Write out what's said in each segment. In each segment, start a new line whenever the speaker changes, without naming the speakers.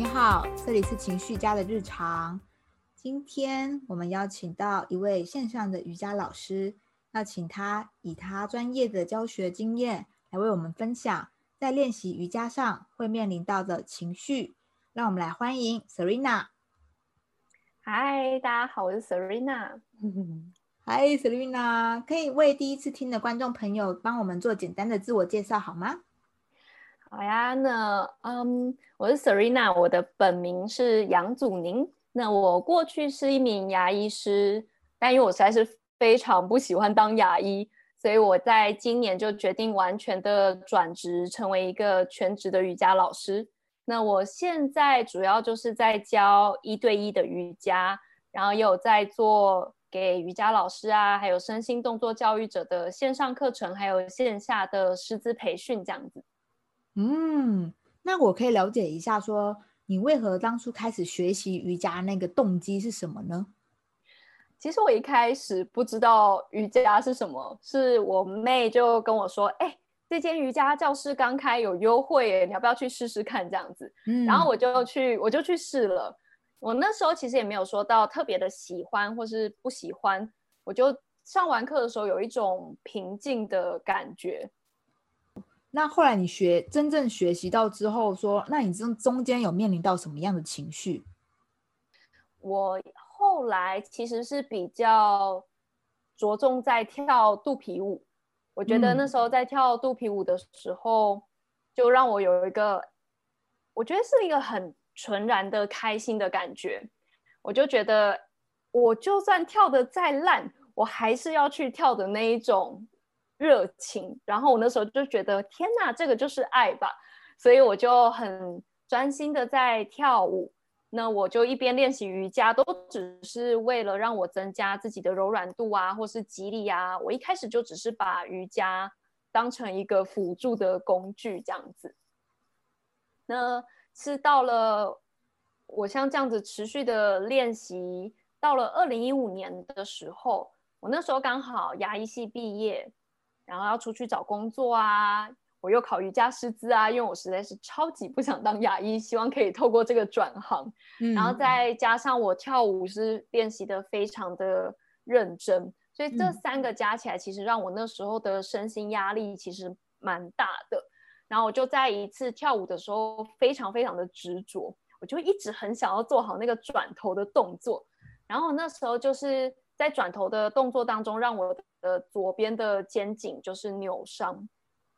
你好，这里是情绪家的日常。今天我们邀请到一位线上的瑜伽老师，要请他以他专业的教学经验来为我们分享在练习瑜伽上会面临到的情绪。让我们来欢迎 Serena。
嗨，大家好，我是 Serena。
嗨，Serena，可以为第一次听的观众朋友帮我们做简单的自我介绍好吗？
好呀，那嗯，我是 Serena，我的本名是杨祖宁。那我过去是一名牙医师，但因为我实在是非常不喜欢当牙医，所以我在今年就决定完全的转职，成为一个全职的瑜伽老师。那我现在主要就是在教一对一的瑜伽，然后也有在做给瑜伽老师啊，还有身心动作教育者的线上课程，还有线下的师资培训这样子。
嗯，那我可以了解一下，说你为何当初开始学习瑜伽那个动机是什么呢？
其实我一开始不知道瑜伽是什么，是我妹就跟我说：“哎，这间瑜伽教室刚开有优惠，你要不要去试试看？”这样子，嗯，然后我就去，我就去试了。我那时候其实也没有说到特别的喜欢或是不喜欢，我就上完课的时候有一种平静的感觉。
那后来你学真正学习到之后，说那你中中间有面临到什么样的情绪？
我后来其实是比较着重在跳肚皮舞，我觉得那时候在跳肚皮舞的时候，就让我有一个，我觉得是一个很纯然的开心的感觉。我就觉得，我就算跳的再烂，我还是要去跳的那一种。热情，然后我那时候就觉得天哪，这个就是爱吧，所以我就很专心的在跳舞。那我就一边练习瑜伽，都只是为了让我增加自己的柔软度啊，或是肌力啊。我一开始就只是把瑜伽当成一个辅助的工具这样子。那是到了我像这样子持续的练习，到了二零一五年的时候，我那时候刚好牙医系毕业。然后要出去找工作啊，我又考瑜伽师资啊，因为我实在是超级不想当牙医，希望可以透过这个转行。然后再加上我跳舞是练习的非常的认真，所以这三个加起来，其实让我那时候的身心压力其实蛮大的。然后我就在一次跳舞的时候，非常非常的执着，我就一直很想要做好那个转头的动作。然后那时候就是在转头的动作当中，让我。的左边的肩颈就是扭伤，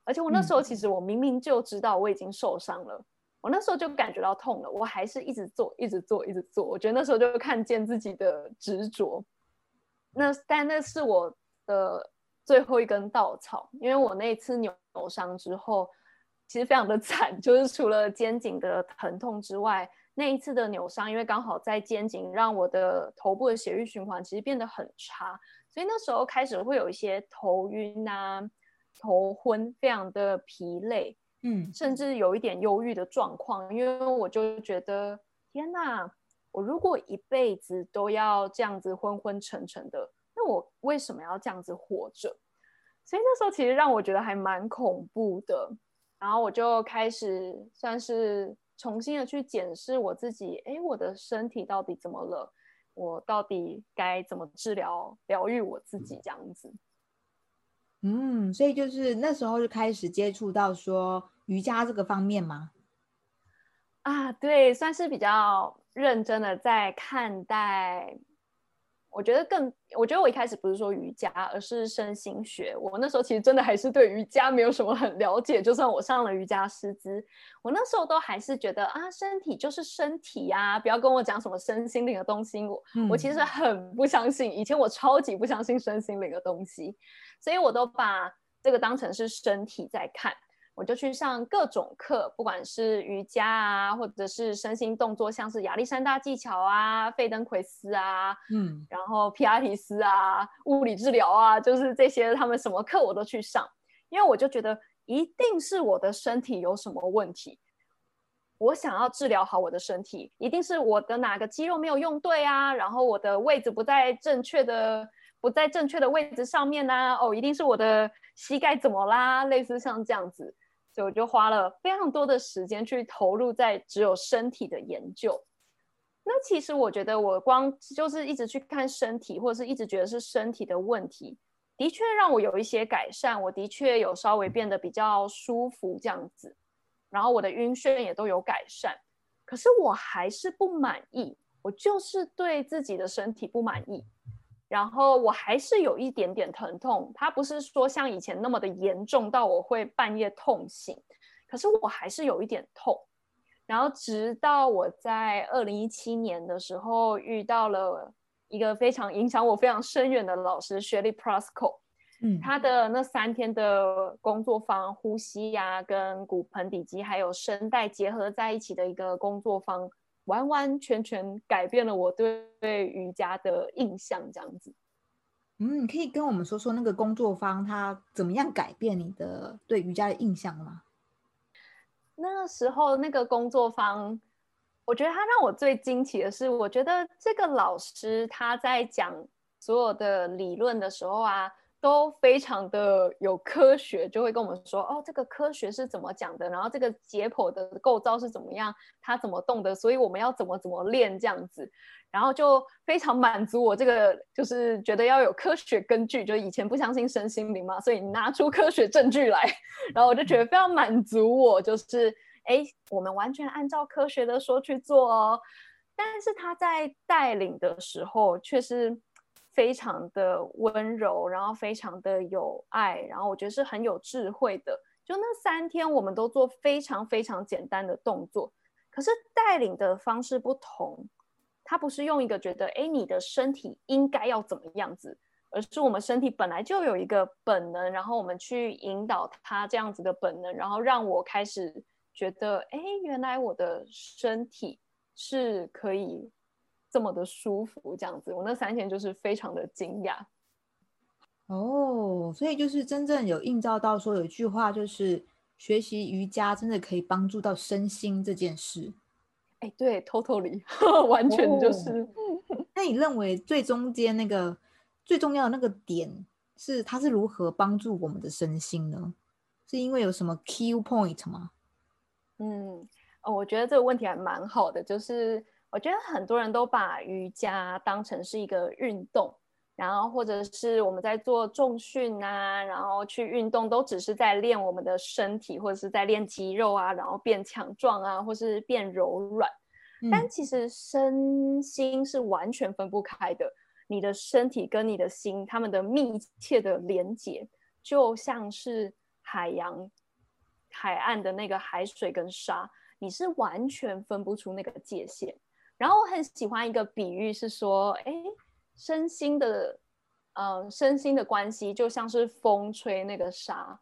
而且我那时候其实我明明就知道我已经受伤了，我那时候就感觉到痛了，我还是一直做，一直做，一直做。我觉得那时候就看见自己的执着。那但那是我的最后一根稻草，因为我那一次扭伤之后，其实非常的惨，就是除了肩颈的疼痛之外，那一次的扭伤，因为刚好在肩颈，让我的头部的血液循环其实变得很差。所以那时候开始会有一些头晕啊、头昏，非常的疲累，嗯，甚至有一点忧郁的状况。因为我就觉得，天哪，我如果一辈子都要这样子昏昏沉沉的，那我为什么要这样子活着？所以那时候其实让我觉得还蛮恐怖的。然后我就开始算是重新的去检视我自己，哎，我的身体到底怎么了？我到底该怎么治疗、疗愈我自己？这样子，
嗯，所以就是那时候就开始接触到说瑜伽这个方面吗？
啊，对，算是比较认真的在看待。我觉得更，我觉得我一开始不是说瑜伽，而是身心学。我那时候其实真的还是对瑜伽没有什么很了解。就算我上了瑜伽师资，我那时候都还是觉得啊，身体就是身体呀，不要跟我讲什么身心灵的东西。我我其实很不相信，以前我超级不相信身心灵的东西，所以我都把这个当成是身体在看。我就去上各种课，不管是瑜伽啊，或者是身心动作，像是亚历山大技巧啊、费登奎斯啊，嗯，然后皮拉提斯啊、物理治疗啊，就是这些，他们什么课我都去上，因为我就觉得一定是我的身体有什么问题，我想要治疗好我的身体，一定是我的哪个肌肉没有用对啊，然后我的位置不在正确的。不在正确的位置上面呢？哦，一定是我的膝盖怎么啦？类似像这样子，所以我就花了非常多的时间去投入在只有身体的研究。那其实我觉得，我光就是一直去看身体，或者是一直觉得是身体的问题，的确让我有一些改善。我的确有稍微变得比较舒服这样子，然后我的晕眩也都有改善。可是我还是不满意，我就是对自己的身体不满意。然后我还是有一点点疼痛，它不是说像以前那么的严重到我会半夜痛醒，可是我还是有一点痛。然后直到我在二零一七年的时候遇到了一个非常影响我非常深远的老师，雪莉 Prasco，嗯，他的那三天的工作坊，呼吸呀，跟骨盆底肌还有声带结合在一起的一个工作坊，完完全全改变了我对对瑜伽的印象，这样子。
嗯，可以跟我们说说那个工作坊它怎么样改变你的对瑜伽的印象吗？
那时候那个工作坊，我觉得他让我最惊奇的是，我觉得这个老师他在讲所有的理论的时候啊，都非常的有科学，就会跟我们说，哦，这个科学是怎么讲的，然后这个解剖的构造是怎么样，它怎么动的，所以我们要怎么怎么练这样子。然后就非常满足我这个，就是觉得要有科学根据，就以前不相信身心灵嘛，所以拿出科学证据来，然后我就觉得非常满足我，就是哎，我们完全按照科学的说去做哦。但是他在带领的时候却是非常的温柔，然后非常的有爱，然后我觉得是很有智慧的。就那三天，我们都做非常非常简单的动作，可是带领的方式不同。他不是用一个觉得，哎，你的身体应该要怎么样子，而是我们身体本来就有一个本能，然后我们去引导他这样子的本能，然后让我开始觉得，哎，原来我的身体是可以这么的舒服，这样子。我那三天就是非常的惊讶。
哦，所以就是真正有映照到说，有一句话就是学习瑜伽真的可以帮助到身心这件事。
哎，对，totally，完全就是。
那你认为最中间那个最重要的那个点是它是如何帮助我们的身心呢？是因为有什么 key point 吗？
嗯，哦，我觉得这个问题还蛮好的，就是我觉得很多人都把瑜伽当成是一个运动。然后或者是我们在做重训啊，然后去运动，都只是在练我们的身体，或者是在练肌肉啊，然后变强壮啊，或是变柔软。但其实身心是完全分不开的。你的身体跟你的心，他们的密切的连接，就像是海洋、海岸的那个海水跟沙，你是完全分不出那个界限。然后我很喜欢一个比喻，是说，哎。身心的，呃，身心的关系就像是风吹那个沙，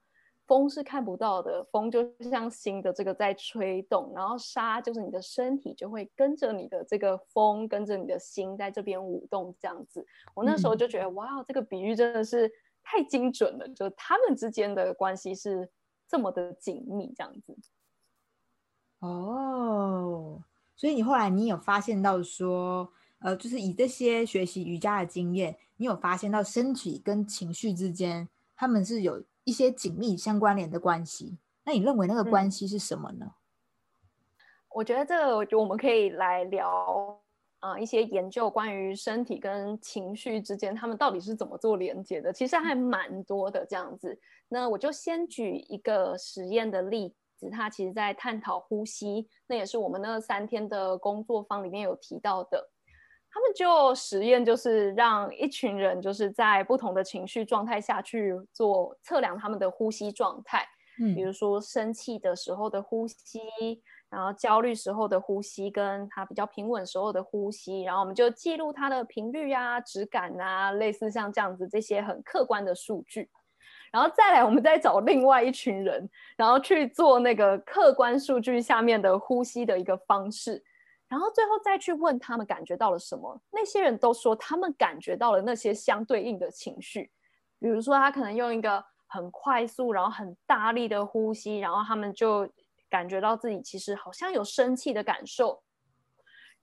风是看不到的，风就像心的这个在吹动，然后沙就是你的身体就会跟着你的这个风，跟着你的心在这边舞动这样子。我那时候就觉得，哇，这个比喻真的是太精准了，就他们之间的关系是这么的紧密这样子。
哦，所以你后来你有发现到说。呃，就是以这些学习瑜伽的经验，你有发现到身体跟情绪之间，他们是有一些紧密相关联的关系。那你认为那个关系是什么呢？
我觉得这个，我觉得我们可以来聊啊，一些研究关于身体跟情绪之间，他们到底是怎么做连接的？其实还蛮多的这样子。那我就先举一个实验的例子，它其实在探讨呼吸，那也是我们那三天的工作坊里面有提到的。他们就实验，就是让一群人就是在不同的情绪状态下去做测量他们的呼吸状态，嗯，比如说生气的时候的呼吸，然后焦虑时候的呼吸，跟他比较平稳时候的呼吸，然后我们就记录它的频率啊、质感啊，类似像这样子这些很客观的数据，然后再来我们再找另外一群人，然后去做那个客观数据下面的呼吸的一个方式。然后最后再去问他们感觉到了什么，那些人都说他们感觉到了那些相对应的情绪，比如说他可能用一个很快速，然后很大力的呼吸，然后他们就感觉到自己其实好像有生气的感受，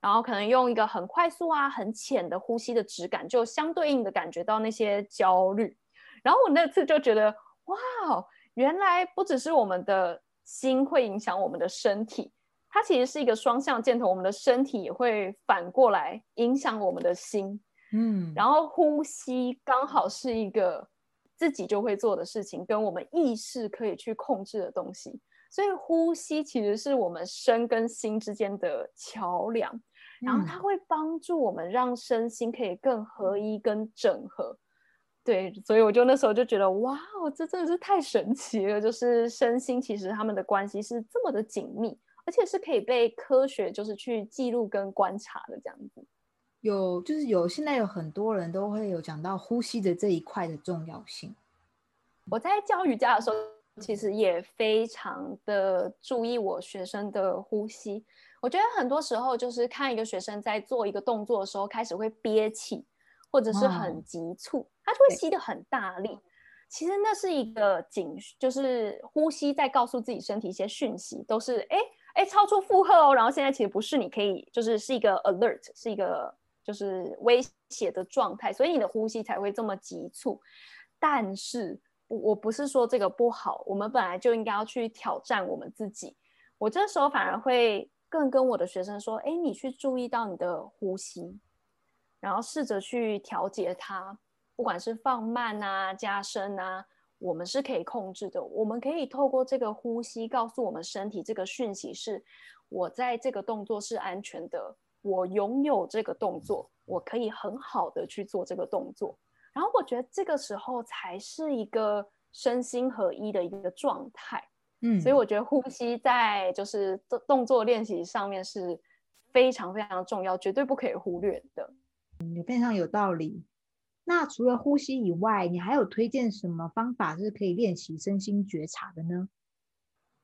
然后可能用一个很快速啊、很浅的呼吸的质感，就相对应的感觉到那些焦虑。然后我那次就觉得，哇，原来不只是我们的。心会影响我们的身体，它其实是一个双向箭头，我们的身体也会反过来影响我们的心。
嗯，
然后呼吸刚好是一个自己就会做的事情，跟我们意识可以去控制的东西。所以呼吸其实是我们身跟心之间的桥梁，然后它会帮助我们让身心可以更合一、跟整合。对，所以我就那时候就觉得，哇哦，这真的是太神奇了！就是身心其实他们的关系是这么的紧密，而且是可以被科学就是去记录跟观察的这样子。
有，就是有，现在有很多人都会有讲到呼吸的这一块的重要性。
我在教瑜伽的时候。其实也非常的注意我学生的呼吸。我觉得很多时候就是看一个学生在做一个动作的时候，开始会憋气，或者是很急促，他就会吸的很大力。其实那是一个警，就是呼吸在告诉自己身体一些讯息，都是哎哎超出负荷哦。然后现在其实不是，你可以就是是一个 alert，是一个就是威胁的状态，所以你的呼吸才会这么急促。但是。我不是说这个不好，我们本来就应该要去挑战我们自己。我这时候反而会更跟我的学生说：“哎，你去注意到你的呼吸，然后试着去调节它，不管是放慢啊、加深啊，我们是可以控制的。我们可以透过这个呼吸告诉我们身体这个讯息是：我在这个动作是安全的，我拥有这个动作，我可以很好的去做这个动作。”然后我觉得这个时候才是一个身心合一的一个状态，
嗯，
所以我觉得呼吸在就是动动作练习上面是非常非常重要，绝对不可以忽略的。
嗯，非常有道理。那除了呼吸以外，你还有推荐什么方法是可以练习身心觉察的呢？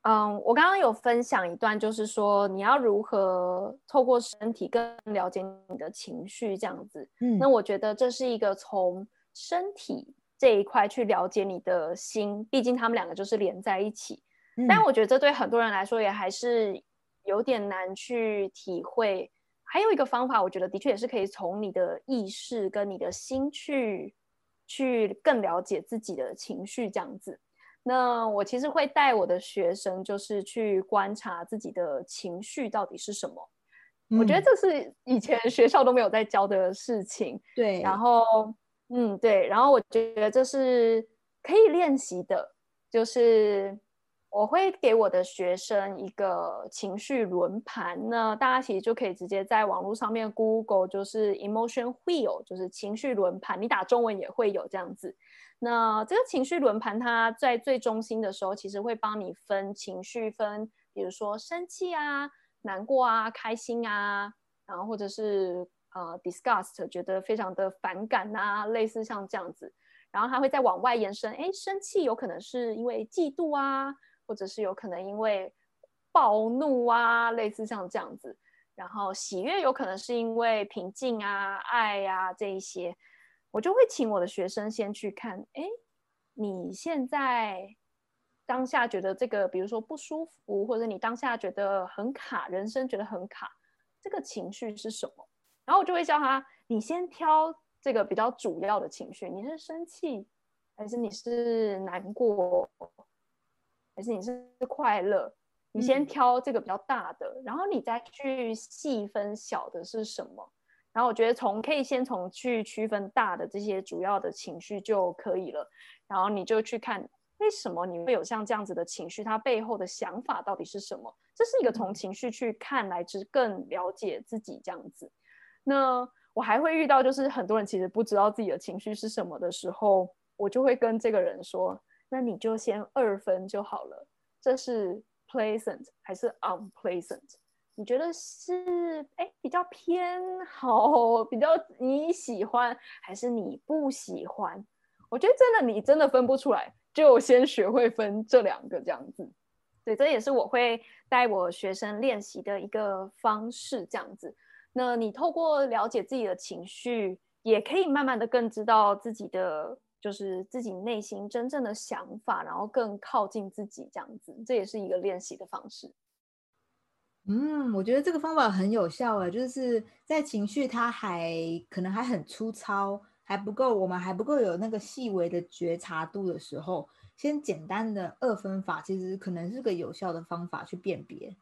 嗯，我刚刚有分享一段，就是说你要如何透过身体更了解你的情绪，这样子。
嗯，
那我觉得这是一个从身体这一块去了解你的心，毕竟他们两个就是连在一起。但我觉得这对很多人来说也还是有点难去体会。还有一个方法，我觉得的确也是可以从你的意识跟你的心去去更了解自己的情绪这样子。那我其实会带我的学生，就是去观察自己的情绪到底是什么。我觉得这是以前学校都没有在教的事情。
对，
然后。嗯，对，然后我觉得这是可以练习的，就是我会给我的学生一个情绪轮盘，那大家其实就可以直接在网络上面 Google，就是 emotion wheel，就是情绪轮盘，你打中文也会有这样子。那这个情绪轮盘，它在最中心的时候，其实会帮你分情绪分，比如说生气啊、难过啊、开心啊，然后或者是。呃，disgust 觉得非常的反感啊，类似像这样子，然后它会再往外延伸，哎，生气有可能是因为嫉妒啊，或者是有可能因为暴怒啊，类似像这样子，然后喜悦有可能是因为平静啊、爱呀这一些，我就会请我的学生先去看，哎，你现在当下觉得这个，比如说不舒服，或者你当下觉得很卡，人生觉得很卡，这个情绪是什么？然后我就会教他，你先挑这个比较主要的情绪，你是生气，还是你是难过，还是你是快乐？你先挑这个比较大的，然后你再去细分小的是什么。然后我觉得从可以先从去区分大的这些主要的情绪就可以了。然后你就去看为什么你会有像这样子的情绪，它背后的想法到底是什么？这是一个从情绪去看来，之更了解自己这样子。那我还会遇到，就是很多人其实不知道自己的情绪是什么的时候，我就会跟这个人说：“那你就先二分就好了，这是 pleasant 还是 unpleasant？你觉得是哎比较偏好，比较你喜欢，还是你不喜欢？我觉得真的你真的分不出来，就先学会分这两个这样子。对，这也是我会带我学生练习的一个方式，这样子。”那你透过了解自己的情绪，也可以慢慢的更知道自己的就是自己内心真正的想法，然后更靠近自己这样子，这也是一个练习的方式。
嗯，我觉得这个方法很有效啊，就是在情绪它还可能还很粗糙，还不够，我们还不够有那个细微的觉察度的时候，先简单的二分法，其实可能是个有效的方法去辨别。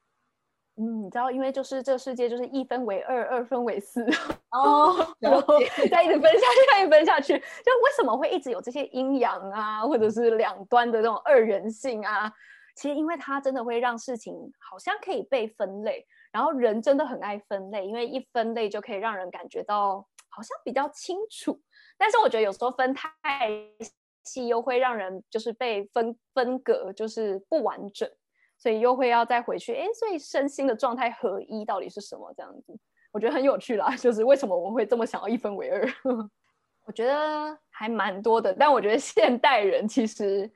嗯，你知道，因为就是这个世界就是一分为二，二分为四
哦，
然后再一直分下去，再一直分下去，就为什么会一直有这些阴阳啊，或者是两端的这种二人性啊？其实因为它真的会让事情好像可以被分类，然后人真的很爱分类，因为一分类就可以让人感觉到好像比较清楚。但是我觉得有时候分太细，又会让人就是被分分隔，就是不完整。所以又会要再回去，哎，所以身心的状态合一到底是什么？这样子，我觉得很有趣啦。就是为什么我们会这么想要一分为二？我觉得还蛮多的。但我觉得现代人其实，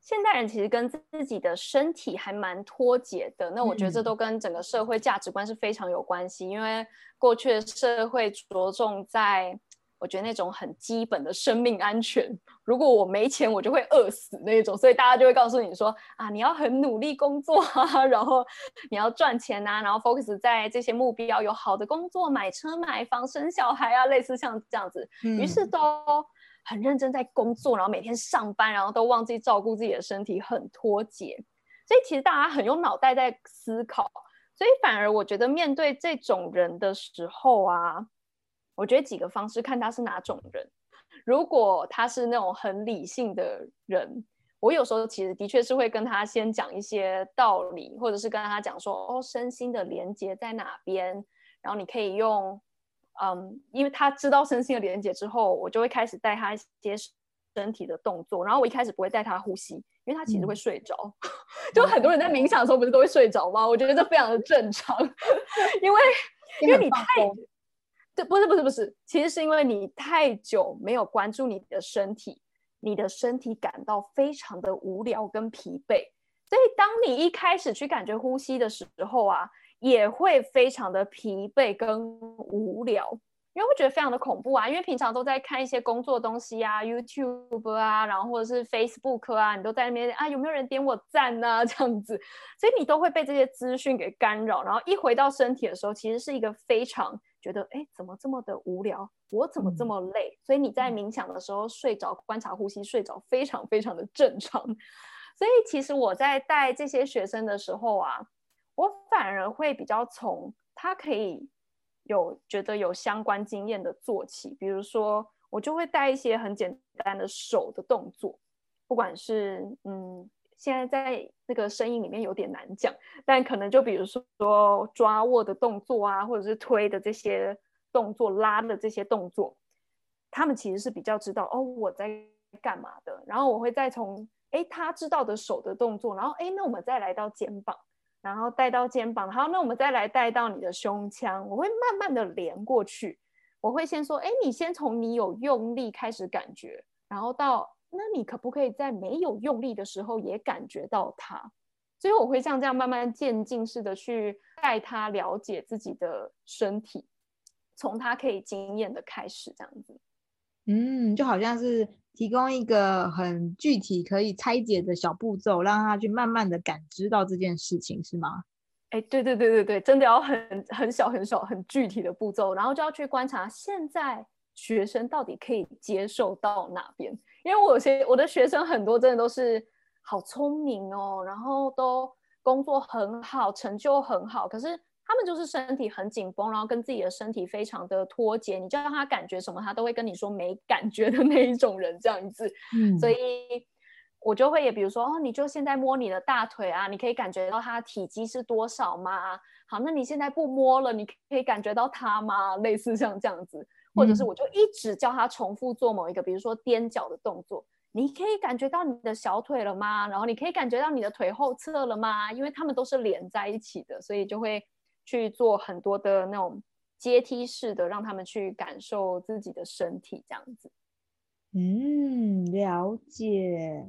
现代人其实跟自己的身体还蛮脱节的。那我觉得这都跟整个社会价值观是非常有关系。因为过去的社会着重在。我觉得那种很基本的生命安全，如果我没钱，我就会饿死那种，所以大家就会告诉你说啊，你要很努力工作啊，然后你要赚钱啊，然后 focus 在这些目标，有好的工作，买车买房生小孩啊，类似像这样子，于是都很认真在工作，然后每天上班，然后都忘记照顾自己的身体，很脱节。所以其实大家很用脑袋在思考，所以反而我觉得面对这种人的时候啊。我觉得几个方式看他是哪种人。如果他是那种很理性的人，我有时候其实的确是会跟他先讲一些道理，或者是跟他讲说，哦，身心的连接在哪边。然后你可以用，嗯，因为他知道身心的连接之后，我就会开始带他一些身体的动作。然后我一开始不会带他呼吸，因为他其实会睡着。就很多人在冥想的时候不是都会睡着吗？我觉得这非常的正常，因为因为你太。不是不是不是，其实是因为你太久没有关注你的身体，你的身体感到非常的无聊跟疲惫，所以当你一开始去感觉呼吸的时候啊，也会非常的疲惫跟无聊。因为会觉得非常的恐怖啊，因为平常都在看一些工作东西啊，YouTube 啊，然后或者是 Facebook 啊，你都在那边啊，有没有人点我赞呢？这样子，所以你都会被这些资讯给干扰。然后一回到身体的时候，其实是一个非常觉得，哎，怎么这么的无聊？我怎么这么累？所以你在冥想的时候睡着，观察呼吸睡着，非常非常的正常。所以其实我在带这些学生的时候啊，我反而会比较从他可以。有觉得有相关经验的做起，比如说我就会带一些很简单的手的动作，不管是嗯，现在在那个声音里面有点难讲，但可能就比如说抓握的动作啊，或者是推的这些动作、拉的这些动作，他们其实是比较知道哦我在干嘛的，然后我会再从哎他知道的手的动作，然后哎那我们再来到肩膀。然后带到肩膀，好，那我们再来带到你的胸腔，我会慢慢的连过去。我会先说，哎，你先从你有用力开始感觉，然后到那你可不可以在没有用力的时候也感觉到它？所以我会像这样慢慢渐进式的去带他了解自己的身体，从他可以经验的开始，这样子。
嗯，就好像是。提供一个很具体可以拆解的小步骤，让他去慢慢的感知到这件事情，是吗？
哎，对对对对对，真的要很很小很小很具体的步骤，然后就要去观察现在学生到底可以接受到哪边。因为我有些我的学生很多真的都是好聪明哦，然后都工作很好，成就很好，可是。他们就是身体很紧绷，然后跟自己的身体非常的脱节。你叫他感觉什么，他都会跟你说没感觉的那一种人，这样子。嗯，所以我就会也比如说，哦，你就现在摸你的大腿啊，你可以感觉到它体积是多少吗？好，那你现在不摸了，你可以感觉到它吗？类似像这样子，或者是我就一直叫他重复做某一个，比如说踮脚的动作，你可以感觉到你的小腿了吗？然后你可以感觉到你的腿后侧了吗？因为他们都是连在一起的，所以就会。去做很多的那种阶梯式的，让他们去感受自己的身体，这样子。
嗯，了解。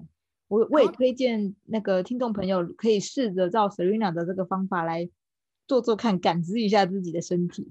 我我也推荐那个听众朋友可以试着照 Serena 的这个方法来做做看，感知一下自己的身体。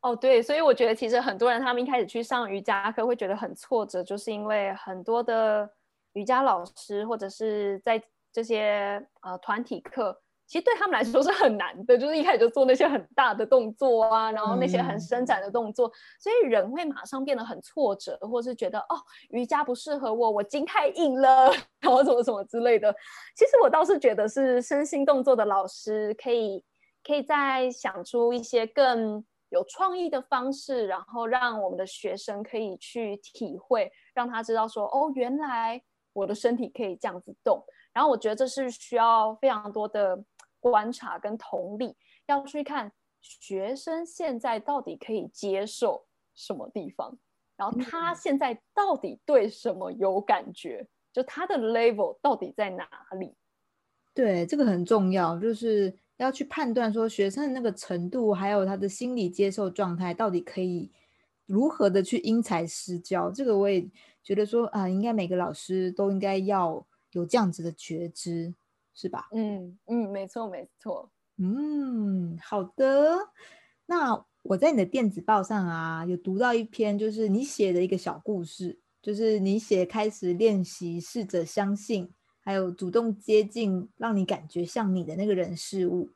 哦，对，所以我觉得其实很多人他们一开始去上瑜伽课会觉得很挫折，就是因为很多的瑜伽老师或者是在这些呃团体课。其实对他们来说是很难的，就是一开始就做那些很大的动作啊，然后那些很伸展的动作，所以人会马上变得很挫折，或是觉得哦瑜伽不适合我，我筋太硬了，然后什么什么之类的。其实我倒是觉得是身心动作的老师可以可以再想出一些更有创意的方式，然后让我们的学生可以去体会，让他知道说哦原来我的身体可以这样子动。然后我觉得这是需要非常多的。观察跟同理，要去看学生现在到底可以接受什么地方，然后他现在到底对什么有感觉，就他的 level 到底在哪里？
对，这个很重要，就是要去判断说学生的那个程度，还有他的心理接受状态，到底可以如何的去因材施教。这个我也觉得说啊，应该每个老师都应该要有这样子的觉知。是吧？
嗯嗯，没错没错。
嗯，好的。那我在你的电子报上啊，有读到一篇，就是你写的一个小故事，就是你写开始练习，试着相信，还有主动接近，让你感觉像你的那个人事物，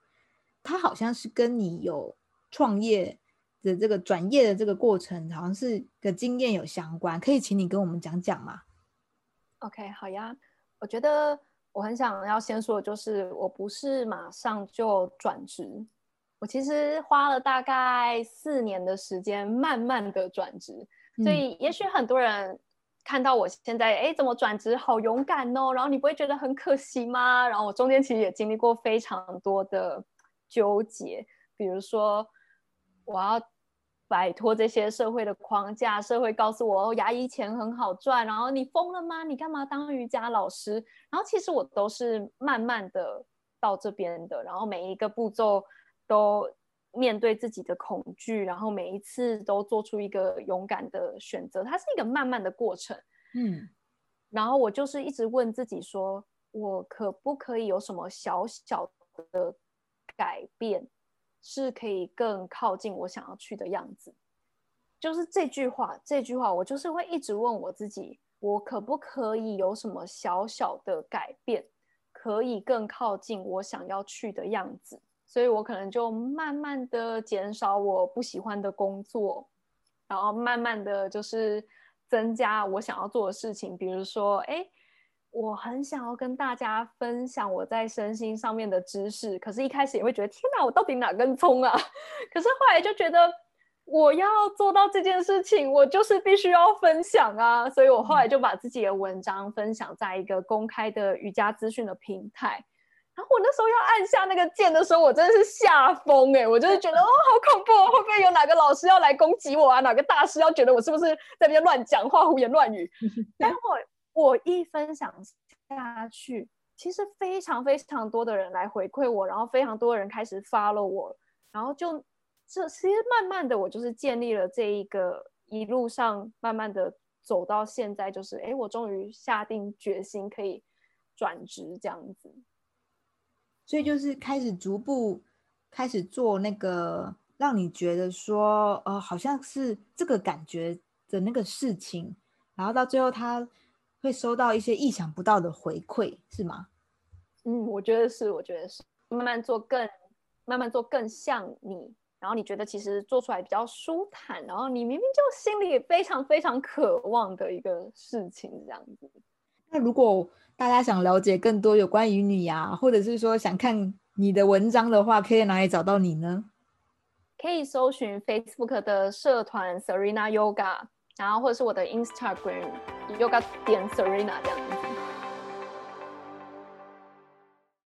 他好像是跟你有创业的这个转业的这个过程，好像是个经验有相关，可以请你跟我们讲讲吗
？OK，好呀，我觉得。我很想要先说的就是，我不是马上就转职，我其实花了大概四年的时间，慢慢的转职。所以，也许很多人看到我现在，哎，怎么转职好勇敢哦？然后你不会觉得很可惜吗？然后我中间其实也经历过非常多的纠结，比如说我要。摆脱这些社会的框架，社会告诉我哦牙医钱很好赚，然后你疯了吗？你干嘛当瑜伽老师？然后其实我都是慢慢的到这边的，然后每一个步骤都面对自己的恐惧，然后每一次都做出一个勇敢的选择，它是一个慢慢的过程。嗯，然后我就是一直问自己说，我可不可以有什么小小的改变？是可以更靠近我想要去的样子，就是这句话。这句话我就是会一直问我自己：我可不可以有什么小小的改变，可以更靠近我想要去的样子？所以我可能就慢慢的减少我不喜欢的工作，然后慢慢的就是增加我想要做的事情。比如说，哎。我很想要跟大家分享我在身心上面的知识，可是，一开始也会觉得天哪，我到底哪根葱啊？可是后来就觉得，我要做到这件事情，我就是必须要分享啊！所以我后来就把自己的文章分享在一个公开的瑜伽资讯的平台。然后我那时候要按下那个键的时候，我真的是吓疯哎！我就是觉得哦，好恐怖，会不会有哪个老师要来攻击我啊？哪个大师要觉得我是不是在那边乱讲话、胡言乱语？但我。我一分享下去，其实非常非常多的人来回馈我，然后非常多人开始 follow 我，然后就这其实慢慢的，我就是建立了这一个一路上慢慢的走到现在，就是哎，我终于下定决心可以转职这样子，
所以就是开始逐步开始做那个让你觉得说，呃，好像是这个感觉的那个事情，然后到最后他。会收到一些意想不到的回馈，是吗？
嗯，我觉得是，我觉得是，慢慢做更，慢慢做更像你，然后你觉得其实做出来比较舒坦，然后你明明就心里非常非常渴望的一个事情，这样子。
那如果大家想了解更多有关于你啊，或者是说想看你的文章的话，可以在哪里找到你呢？
可以搜寻 Facebook 的社团 Serena Yoga。然后或者是我的 Instagram Yoga 点 Serena 这样子。